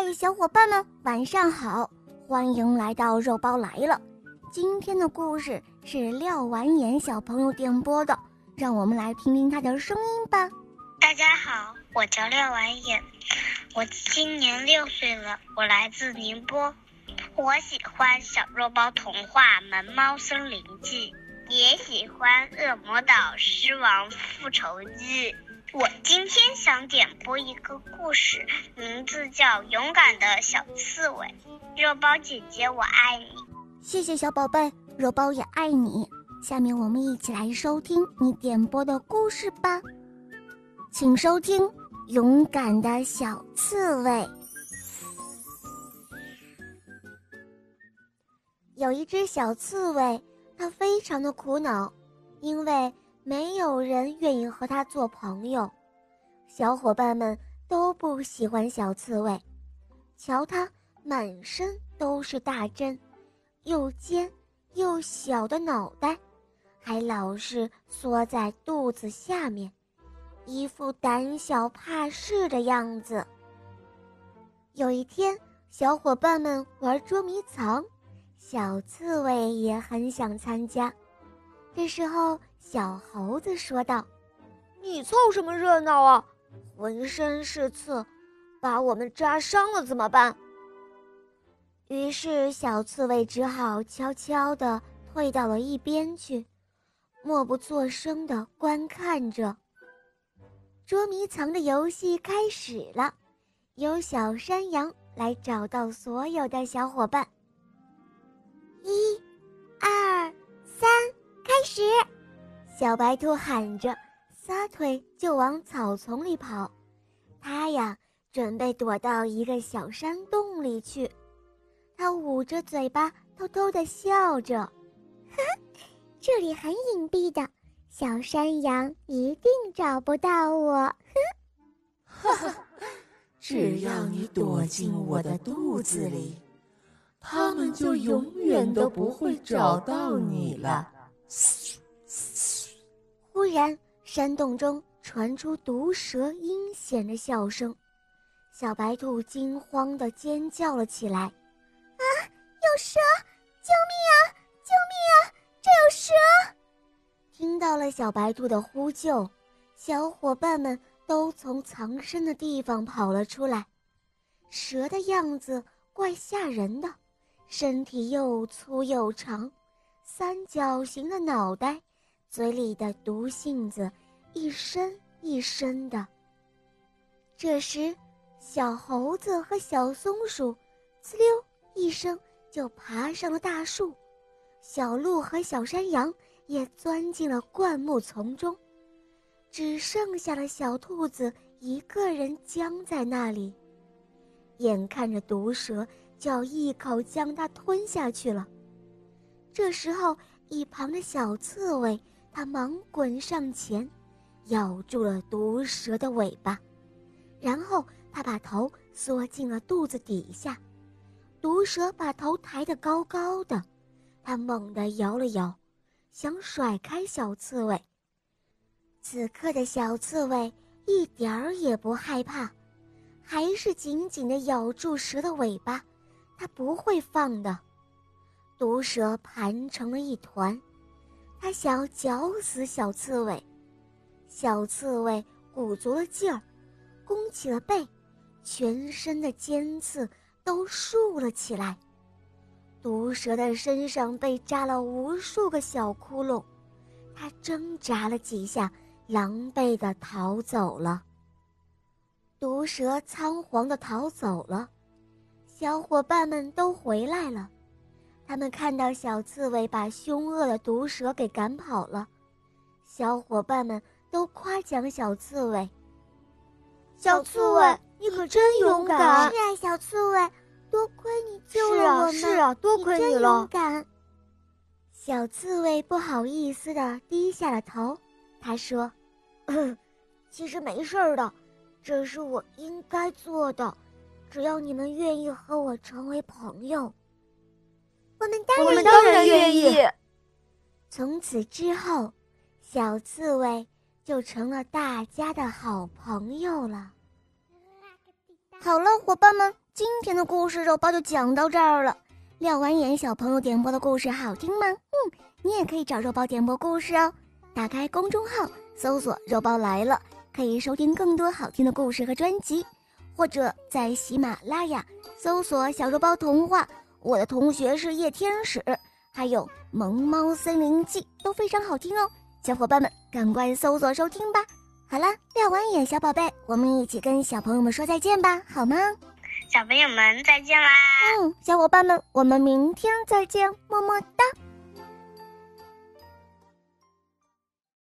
嗨，小伙伴们，晚上好！欢迎来到肉包来了。今天的故事是廖婉妍小朋友点播的，让我们来听听他的声音吧。大家好，我叫廖婉妍，我今年六岁了，我来自宁波。我喜欢小肉包童话《萌猫森林记》，也喜欢《恶魔岛狮王复仇记》。我今天想点播一个故事，名字叫《勇敢的小刺猬》。肉包姐姐，我爱你。谢谢小宝贝，肉包也爱你。下面我们一起来收听你点播的故事吧，请收听《勇敢的小刺猬》。有一只小刺猬，它非常的苦恼，因为。没有人愿意和他做朋友，小伙伴们都不喜欢小刺猬。瞧他满身都是大针，又尖又小的脑袋，还老是缩在肚子下面，一副胆小怕事的样子。有一天，小伙伴们玩捉迷藏，小刺猬也很想参加。这时候。小猴子说道：“你凑什么热闹啊？浑身是刺，把我们扎伤了怎么办？”于是小刺猬只好悄悄地退到了一边去，默不作声地观看着。捉迷藏的游戏开始了，由小山羊来找到所有的小伙伴。一、二、三，开始！小白兔喊着，撒腿就往草丛里跑。它呀，准备躲到一个小山洞里去。它捂着嘴巴，偷偷地笑着：“呵，这里很隐蔽的，小山羊一定找不到我。”呵，哈哈，只要你躲进我的肚子里，他们就永远都不会找到你了。忽然，山洞中传出毒蛇阴险的笑声，小白兔惊慌地尖叫了起来：“啊，有蛇！救命啊！救命啊！这有蛇！”听到了小白兔的呼救，小伙伴们都从藏身的地方跑了出来。蛇的样子怪吓人的，身体又粗又长，三角形的脑袋。嘴里的毒性子一伸一伸的。这时，小猴子和小松鼠呲溜一声就爬上了大树，小鹿和小山羊也钻进了灌木丛中，只剩下了小兔子一个人僵在那里，眼看着毒蛇就要一口将它吞下去了。这时候，一旁的小刺猬。他忙滚上前，咬住了毒蛇的尾巴，然后他把头缩进了肚子底下。毒蛇把头抬得高高的，他猛地摇了摇，想甩开小刺猬。此刻的小刺猬一点儿也不害怕，还是紧紧地咬住蛇的尾巴，它不会放的。毒蛇盘成了一团。他想要绞死小刺猬，小刺猬鼓足了劲儿，弓起了背，全身的尖刺都竖了起来。毒蛇的身上被扎了无数个小窟窿，它挣扎了几下，狼狈地逃走了。毒蛇仓皇地逃走了，小伙伴们都回来了。他们看到小刺猬把凶恶的毒蛇给赶跑了，小伙伴们都夸奖小刺猬：“小刺猬，你可真勇敢！”是啊，小刺猬，多亏你救了我们！是啊，是啊，多亏你了！勇敢。小刺猬不好意思的低下了头，他说：“其实没事儿的，这是我应该做的，只要你们愿意和我成为朋友。”我们当然，当然愿意。从此之后，小刺猬就成了大家的好朋友了。好了，伙伴们，今天的故事肉包就讲到这儿了。廖完眼小朋友点播的故事好听吗？嗯，你也可以找肉包点播故事哦。打开公众号搜索“肉包来了”，可以收听更多好听的故事和专辑，或者在喜马拉雅搜索“小肉包童话”。我的同学是夜天使，还有《萌猫森林记》都非常好听哦。小伙伴们，赶快搜索收听吧。好了，亮完眼小宝贝，我们一起跟小朋友们说再见吧，好吗？小朋友们再见啦！嗯，小伙伴们，我们明天再见，么么哒。